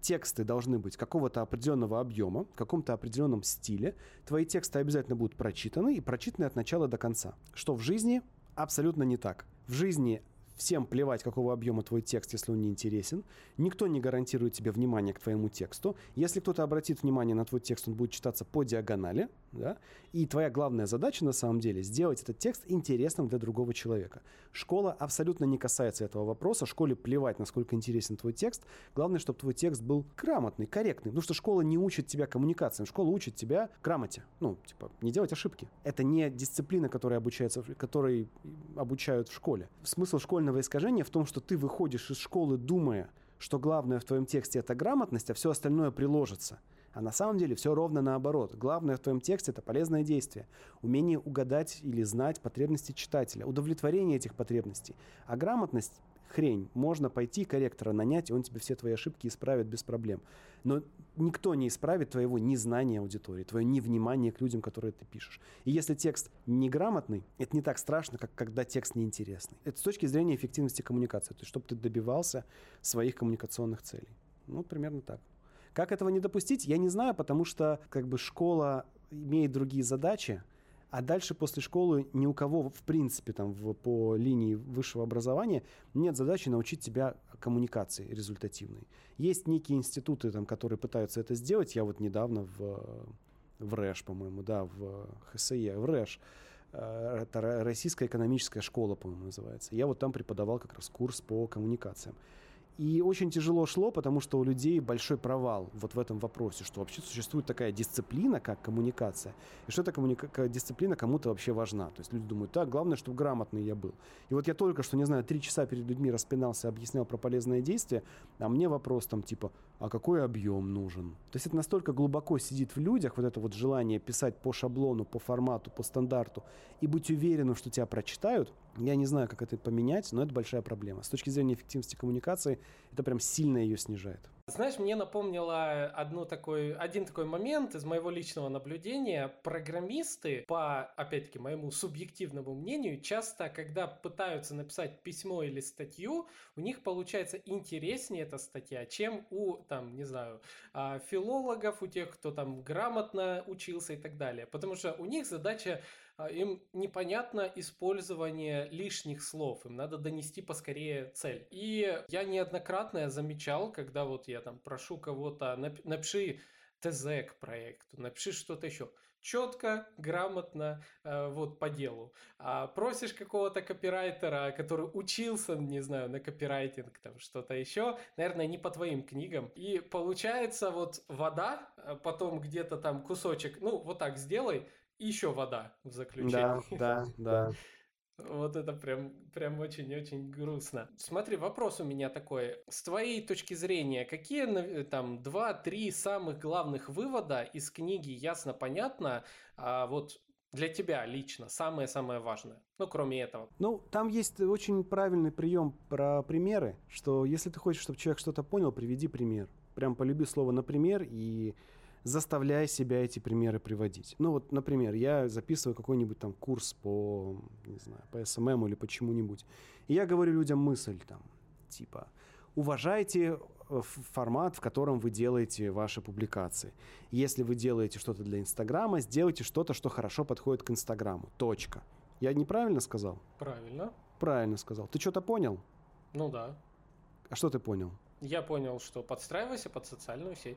Speaker 2: тексты должны быть какого-то определенного объема, в каком-то определенном стиле. Твои тексты обязательно будут прочитаны и прочитаны от начала до конца. Что в жизни абсолютно не так. В жизни Всем плевать, какого объема твой текст, если он не интересен. Никто не гарантирует тебе внимание к твоему тексту. Если кто-то обратит внимание на твой текст, он будет читаться по диагонали. Да? И твоя главная задача на самом деле сделать этот текст интересным для другого человека. Школа абсолютно не касается этого вопроса. Школе плевать, насколько интересен твой текст. Главное, чтобы твой текст был грамотный, корректный. Потому что школа не учит тебя коммуникациям. Школа учит тебя грамоте. Ну, типа, не делать ошибки. Это не дисциплина, которая обучается, которой обучают в школе. Смысл интеллектуального искажения в том, что ты выходишь из школы, думая, что главное в твоем тексте это грамотность, а все остальное приложится. А на самом деле все ровно наоборот. Главное в твоем тексте это полезное действие, умение угадать или знать потребности читателя, удовлетворение этих потребностей. А грамотность хрень. Можно пойти корректора нанять, и он тебе все твои ошибки исправит без проблем. Но никто не исправит твоего незнания аудитории, твое невнимание к людям, которые ты пишешь. И если текст неграмотный, это не так страшно, как когда текст неинтересный. Это с точки зрения эффективности коммуникации, то есть чтобы ты добивался своих коммуникационных целей. Ну, примерно так. Как этого не допустить, я не знаю, потому что как бы школа имеет другие задачи, а дальше после школы ни у кого, в принципе, там в, по линии высшего образования нет задачи научить тебя коммуникации результативной. Есть некие институты, там, которые пытаются это сделать. Я вот недавно в, в РЭШ, по-моему, да, в ХСЕ, в РЭШ, э, это Российская экономическая школа, по-моему, называется. Я вот там преподавал как раз курс по коммуникациям. И очень тяжело шло, потому что у людей большой провал вот в этом вопросе, что вообще существует такая дисциплина, как коммуникация, и что эта коммуника... дисциплина кому-то вообще важна. То есть люди думают, так, главное, чтобы грамотный я был. И вот я только что, не знаю, три часа перед людьми распинался, объяснял про полезное действие, а мне вопрос там типа, а какой объем нужен? То есть это настолько глубоко сидит в людях, вот это вот желание писать по шаблону, по формату, по стандарту, и быть уверенным, что тебя прочитают, я не знаю, как это поменять, но это большая проблема. С точки зрения эффективности коммуникации, это прям сильно ее снижает.
Speaker 1: Знаешь, мне напомнило одну такой, один такой момент из моего личного наблюдения. Программисты, по, опять-таки, моему субъективному мнению, часто, когда пытаются написать письмо или статью, у них получается интереснее эта статья, чем у, там, не знаю, а, филологов, у тех, кто там грамотно учился и так далее. Потому что у них задача им непонятно использование лишних слов, им надо донести поскорее цель. И я неоднократно замечал, когда вот я там прошу кого-то, напиши ТЗ к проекту, напиши что-то еще четко, грамотно, э, вот по делу. А просишь какого-то копирайтера, который учился, не знаю, на копирайтинг, там что-то еще, наверное, не по твоим книгам. И получается вот вода, а потом где-то там кусочек, ну вот так сделай, и еще вода в заключении.
Speaker 2: Да, да, [LAUGHS] да.
Speaker 1: Вот это прям, прям очень-очень грустно. Смотри, вопрос у меня такой. С твоей точки зрения, какие там два-три самых главных вывода из книги «Ясно, понятно» а вот для тебя лично самое-самое важное? Ну, кроме этого.
Speaker 2: Ну, там есть очень правильный прием про примеры, что если ты хочешь, чтобы человек что-то понял, приведи пример. Прям полюби слово «например» и заставляя себя эти примеры приводить. Ну вот, например, я записываю какой-нибудь там курс по, не знаю, по SMM или по чему-нибудь, и я говорю людям мысль там, типа, уважайте э, формат, в котором вы делаете ваши публикации. Если вы делаете что-то для Инстаграма, сделайте что-то, что хорошо подходит к Инстаграму. Точка. Я неправильно сказал?
Speaker 1: Правильно.
Speaker 2: Правильно сказал. Ты что-то понял?
Speaker 1: Ну да.
Speaker 2: А что ты понял?
Speaker 1: Я понял, что подстраивайся под социальную сеть.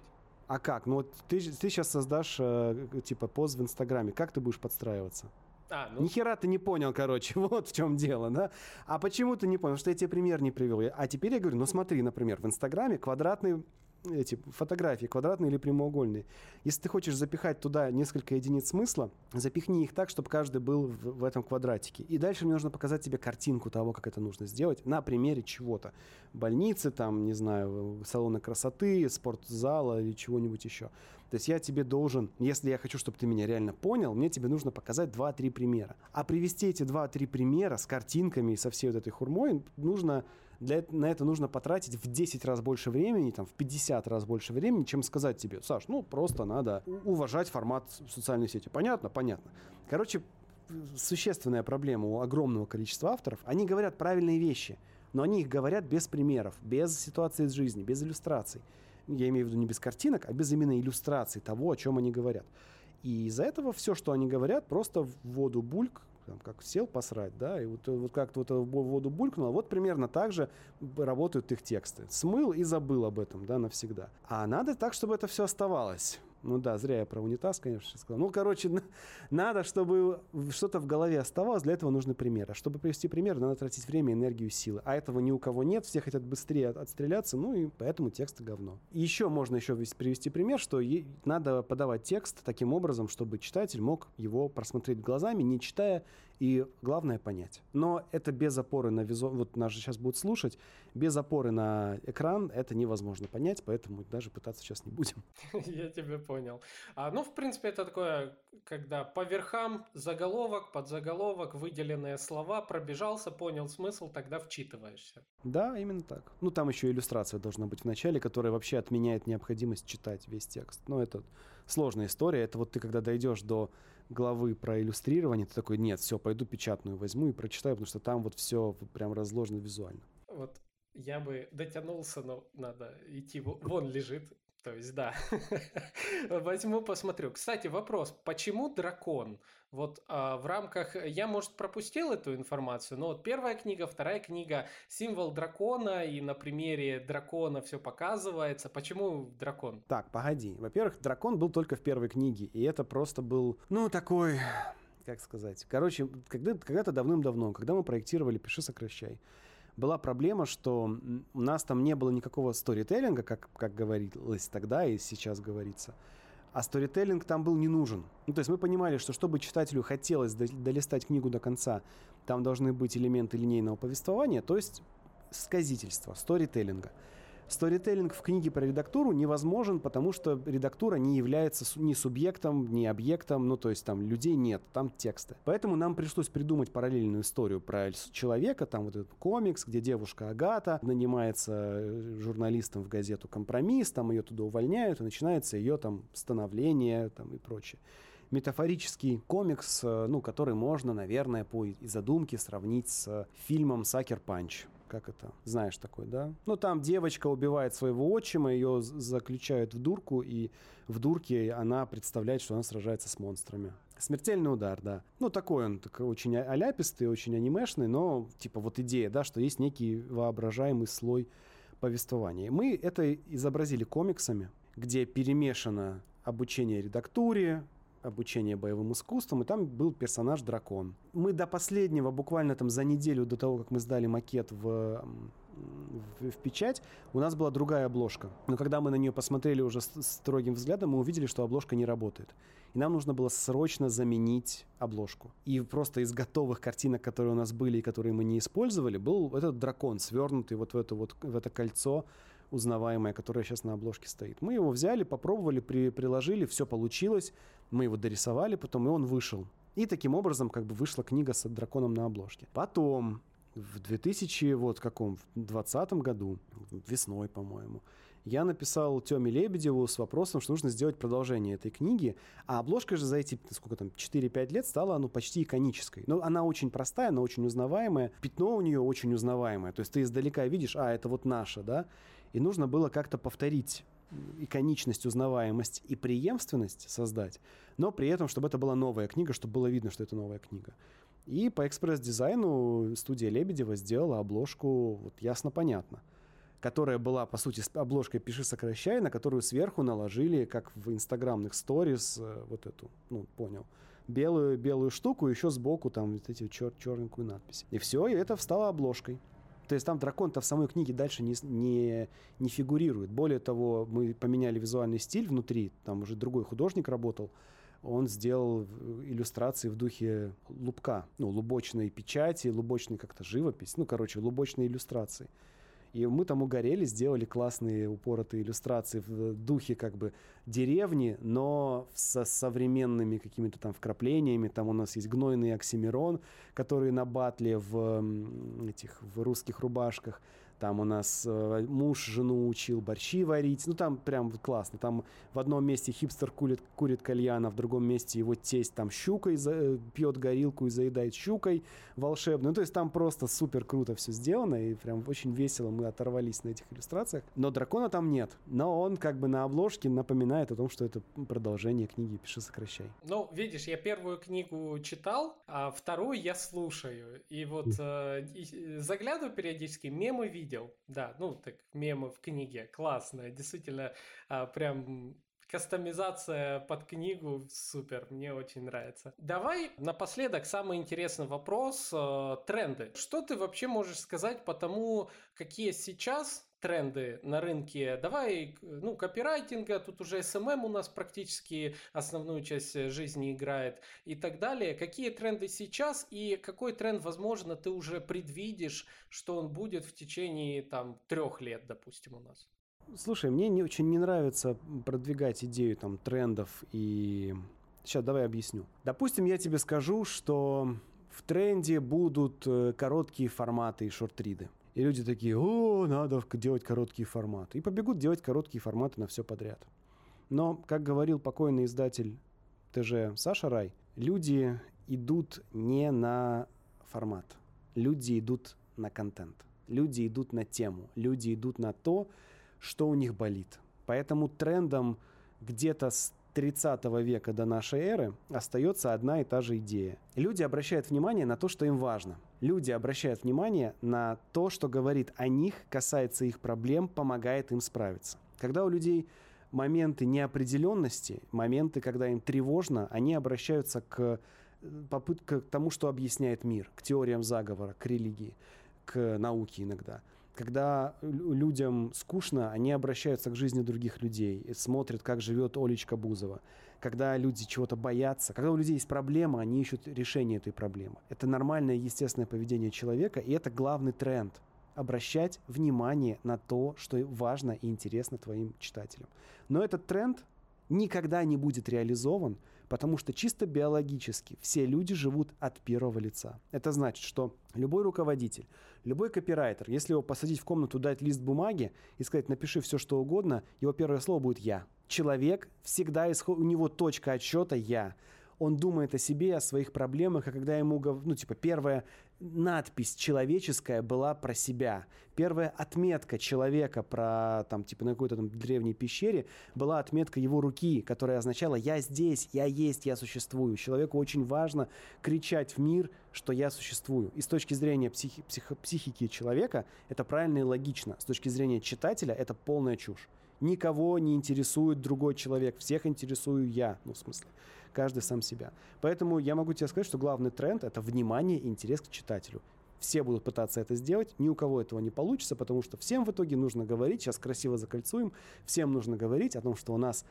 Speaker 2: А как? Ну вот ты, ты сейчас создашь э, типа пост в Инстаграме. Как ты будешь подстраиваться? А, ну... Ни хера ты не понял, короче, [LAUGHS] вот в чем дело, да? А почему ты не понял? Что я тебе пример не привел. А теперь я говорю, ну смотри, например, в Инстаграме квадратный эти фотографии, квадратные или прямоугольные. Если ты хочешь запихать туда несколько единиц смысла, запихни их так, чтобы каждый был в, в этом квадратике. И дальше мне нужно показать тебе картинку того, как это нужно сделать на примере чего-то. Больницы, там, не знаю, салона красоты, спортзала или чего-нибудь еще. То есть я тебе должен, если я хочу, чтобы ты меня реально понял, мне тебе нужно показать 2-3 примера. А привести эти 2-3 примера с картинками и со всей вот этой хурмой нужно для, на это нужно потратить в 10 раз больше времени, там, в 50 раз больше времени, чем сказать тебе, Саш, ну, просто надо уважать формат социальной сети. Понятно? Понятно. Короче, существенная проблема у огромного количества авторов. Они говорят правильные вещи, но они их говорят без примеров, без ситуации из жизни, без иллюстраций. Я имею в виду не без картинок, а без именно иллюстраций того, о чем они говорят. И из-за этого все, что они говорят, просто в воду бульк, там, как сел посрать, да, и вот, вот как-то вот в воду булькнуло, вот примерно так же работают их тексты. Смыл и забыл об этом, да, навсегда. А надо так, чтобы это все оставалось. Ну да, зря я про унитаз, конечно, сказал. Ну, короче, надо, чтобы что-то в голове оставалось, для этого нужны примеры. Чтобы привести пример, надо тратить время, энергию, силы. А этого ни у кого нет, все хотят быстрее отстреляться, ну и поэтому тексты говно. Еще можно еще привести пример, что надо подавать текст таким образом, чтобы читатель мог его просмотреть глазами, не читая и главное понять. Но это без опоры на визуал, вот нас же сейчас будут слушать, без опоры на экран это невозможно понять, поэтому даже пытаться сейчас не будем. [LAUGHS]
Speaker 1: Я тебя понял. А, ну, в принципе, это такое, когда по верхам заголовок, подзаголовок, выделенные слова, пробежался, понял смысл, тогда вчитываешься.
Speaker 2: Да, именно так. Ну, там еще иллюстрация должна быть в начале, которая вообще отменяет необходимость читать весь текст. Но это сложная история. Это вот ты когда дойдешь до главы про иллюстрирование, ты такой, нет, все, пойду печатную возьму и прочитаю, потому что там вот все прям разложено визуально.
Speaker 1: Вот я бы дотянулся, но надо идти, вон лежит, то есть, да. [LAUGHS] Возьму, посмотрю. Кстати, вопрос. Почему дракон? Вот а, в рамках... Я, может, пропустил эту информацию, но вот первая книга, вторая книга, символ дракона, и на примере дракона все показывается. Почему дракон?
Speaker 2: Так, погоди. Во-первых, дракон был только в первой книге, и это просто был, ну, такой как сказать. Короче, когда, когда-то давным-давно, когда мы проектировали «Пиши, сокращай», была проблема, что у нас там не было никакого сторителлинга, как, как говорилось тогда и сейчас говорится. А сторителлинг там был не нужен. Ну, то есть мы понимали, что чтобы читателю хотелось долистать книгу до конца, там должны быть элементы линейного повествования, то есть сказительства, сторителлинга. Сторителлинг в книге про редактуру невозможен, потому что редактура не является ни субъектом, ни объектом, ну то есть там людей нет, там тексты. Поэтому нам пришлось придумать параллельную историю про человека, там вот этот комикс, где девушка Агата нанимается э, журналистом в газету «Компромисс», там ее туда увольняют, и начинается ее там становление там, и прочее метафорический комикс, э, ну, который можно, наверное, по задумке сравнить с фильмом «Сакер Панч». Как это, знаешь такой, да? Ну, там девочка убивает своего отчима, ее заключают в дурку, и в дурке она представляет, что она сражается с монстрами. Смертельный удар, да. Ну, такой он такой очень аляпистый, очень анимешный, но, типа, вот идея, да, что есть некий воображаемый слой повествования. Мы это изобразили комиксами, где перемешано обучение редактуре, обучение боевым искусствам, и там был персонаж дракон. Мы до последнего, буквально там за неделю до того, как мы сдали макет в, в, в печать, у нас была другая обложка. Но когда мы на нее посмотрели уже с строгим взглядом, мы увидели, что обложка не работает. И нам нужно было срочно заменить обложку. И просто из готовых картинок, которые у нас были и которые мы не использовали, был этот дракон, свернутый вот в это, вот, в это кольцо узнаваемое, которое сейчас на обложке стоит. Мы его взяли, попробовали, при, приложили, все получилось. Мы его дорисовали потом, и он вышел. И таким образом как бы вышла книга с драконом на обложке. Потом, в 2000, вот каком, в 20 году, весной, по-моему, я написал Тёме Лебедеву с вопросом, что нужно сделать продолжение этой книги, а обложка же за эти, сколько там, 4-5 лет стала, ну, почти иконической. Но она очень простая, она очень узнаваемая, пятно у нее очень узнаваемое, то есть ты издалека видишь, а, это вот наша, да, и нужно было как-то повторить иконичность, узнаваемость и преемственность создать, но при этом, чтобы это была новая книга, чтобы было видно, что это новая книга. И по экспресс-дизайну студия Лебедева сделала обложку вот ясно-понятно которая была, по сути, обложкой «Пиши, сокращай», на которую сверху наложили, как в инстаграмных сторис, э, вот эту, ну, понял, белую, белую штуку, еще сбоку там вот эти чер черненькую надпись. И все, и это встало обложкой. То есть там дракон-то в самой книге дальше не, не, не фигурирует. Более того, мы поменяли визуальный стиль внутри, там уже другой художник работал, он сделал иллюстрации в духе лубка, ну, лубочной печати, лубочной как-то живопись, ну, короче, лубочные иллюстрации. И мы там угорели, сделали классные упоротые иллюстрации в духе как бы деревни, но со современными какими-то там вкраплениями. Там у нас есть гнойный оксимирон, который на батле в этих в русских рубашках. Там у нас э, муж жену учил борщи варить. Ну, там прям классно. Там в одном месте хипстер курит, курит кальян, а в другом месте его тесть там щукой за, э, пьет горилку и заедает щукой волшебную. Ну, то есть там просто супер круто все сделано. И прям очень весело мы оторвались на этих иллюстрациях. Но дракона там нет. Но он как бы на обложке напоминает о том, что это продолжение книги «Пиши, сокращай».
Speaker 1: Ну, видишь, я первую книгу читал, а вторую я слушаю. И вот э, э заглядываю периодически, мемы видео видел, да, ну, так, мемы в книге, классная, действительно, а, прям кастомизация под книгу супер, мне очень нравится. Давай напоследок самый интересный вопрос э, тренды. Что ты вообще можешь сказать по тому, какие сейчас тренды на рынке. Давай, ну, копирайтинга, тут уже SMM у нас практически основную часть жизни играет и так далее. Какие тренды сейчас и какой тренд, возможно, ты уже предвидишь, что он будет в течение там трех лет, допустим, у нас?
Speaker 2: Слушай, мне не очень не нравится продвигать идею там трендов и... Сейчас давай объясню. Допустим, я тебе скажу, что в тренде будут э, короткие форматы и шортриды. И люди такие, о, надо делать короткие форматы. И побегут делать короткие форматы на все подряд. Но, как говорил покойный издатель ТЖ Саша Рай, люди идут не на формат. Люди идут на контент. Люди идут на тему. Люди идут на то, что у них болит. Поэтому трендом где-то с 30 века до нашей эры остается одна и та же идея. Люди обращают внимание на то, что им важно – люди обращают внимание на то, что говорит о них, касается их проблем, помогает им справиться. Когда у людей моменты неопределенности, моменты, когда им тревожно, они обращаются к попытке к тому, что объясняет мир, к теориям заговора, к религии, к науке иногда. Когда людям скучно, они обращаются к жизни других людей, смотрят, как живет Олечка Бузова когда люди чего-то боятся, когда у людей есть проблема, они ищут решение этой проблемы. Это нормальное, естественное поведение человека, и это главный тренд обращать внимание на то, что важно и интересно твоим читателям. Но этот тренд никогда не будет реализован, потому что чисто биологически все люди живут от первого лица. Это значит, что любой руководитель, любой копирайтер, если его посадить в комнату, дать лист бумаги и сказать «напиши все, что угодно», его первое слово будет «я» человек всегда исход... у него точка отсчета я. Он думает о себе, о своих проблемах, а когда ему, ну, типа, первое, надпись человеческая была про себя. Первая отметка человека про, там, типа, на какой-то там древней пещере была отметка его руки, которая означала «я здесь, я есть, я существую». Человеку очень важно кричать в мир, что я существую. И с точки зрения психи психо психики человека это правильно и логично. С точки зрения читателя это полная чушь. Никого не интересует другой человек, всех интересую я. Ну, в смысле, каждый сам себя. Поэтому я могу тебе сказать, что главный тренд — это внимание и интерес к читателю. Все будут пытаться это сделать, ни у кого этого не получится, потому что всем в итоге нужно говорить, сейчас красиво закольцуем, всем нужно говорить о том, что у нас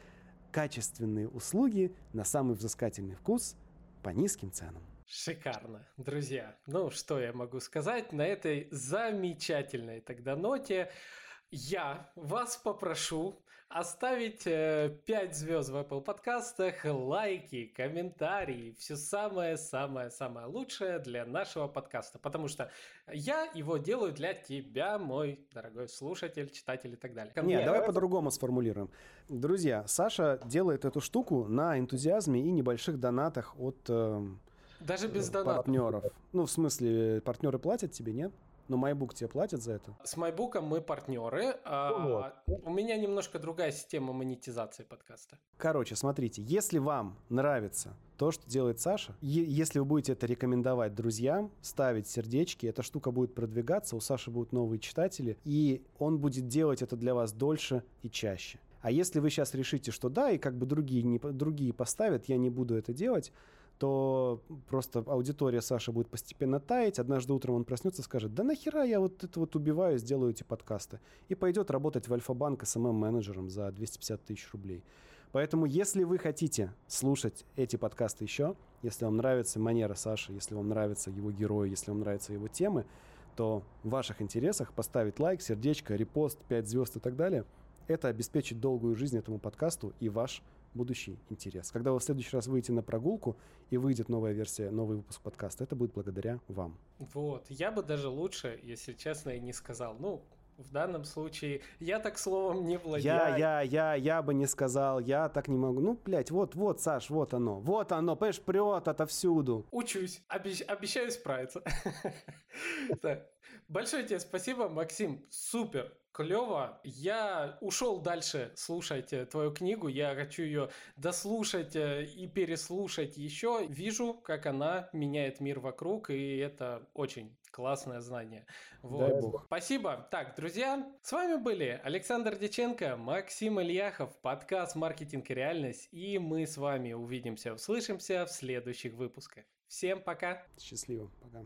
Speaker 2: качественные услуги на самый взыскательный вкус по низким ценам.
Speaker 1: Шикарно, друзья. Ну, что я могу сказать на этой замечательной тогда ноте? Я вас попрошу оставить э, 5 звезд в Apple подкастах, лайки, комментарии, все самое-самое-самое лучшее для нашего подкаста, потому что я его делаю для тебя, мой дорогой слушатель, читатель и так далее.
Speaker 2: Нет, давай по-другому сформулируем. Друзья, Саша делает эту штуку на энтузиазме и небольших донатах от э,
Speaker 1: Даже без донатов.
Speaker 2: партнеров. Ну, в смысле, партнеры платят тебе, нет? Но MyBook тебе платят за это?
Speaker 1: С MyBook мы партнеры. А у меня немножко другая система монетизации подкаста.
Speaker 2: Короче, смотрите, если вам нравится то, что делает Саша, если вы будете это рекомендовать друзьям, ставить сердечки, эта штука будет продвигаться, у Саши будут новые читатели, и он будет делать это для вас дольше и чаще. А если вы сейчас решите, что да, и как бы другие, не, другие поставят, я не буду это делать, то просто аудитория Саши будет постепенно таять. Однажды утром он проснется и скажет, да нахера я вот это вот убиваю, сделаю эти подкасты. И пойдет работать в Альфа-банк СММ-менеджером за 250 тысяч рублей. Поэтому, если вы хотите слушать эти подкасты еще, если вам нравится манера Саши, если вам нравятся его герои, если вам нравятся его темы, то в ваших интересах поставить лайк, сердечко, репост, 5 звезд и так далее. Это обеспечит долгую жизнь этому подкасту и ваш будущий интерес. Когда вы в следующий раз выйдете на прогулку и выйдет новая версия, новый выпуск подкаста, это будет благодаря вам.
Speaker 1: Вот. Я бы даже лучше, если честно, и не сказал. Ну, в данном случае я так словом не владею.
Speaker 2: Я, я, я, я бы не сказал, я так не могу. Ну, блядь, вот, вот, Саш, вот оно. Вот оно, понимаешь, прет отовсюду.
Speaker 1: Учусь, Обещ, обещаю справиться. [LAUGHS] Большое тебе спасибо, Максим, супер клево. Я ушел дальше слушать э, твою книгу. Я хочу ее дослушать э, и переслушать еще. Вижу, как она меняет мир вокруг, и это очень классное знание.
Speaker 2: Вот. Дай бог.
Speaker 1: Спасибо. Так, друзья, с вами были Александр Деченко, Максим Ильяхов, подкаст «Маркетинг и реальность», и мы с вами увидимся, услышимся в следующих выпусках. Всем пока.
Speaker 2: Счастливо. Пока.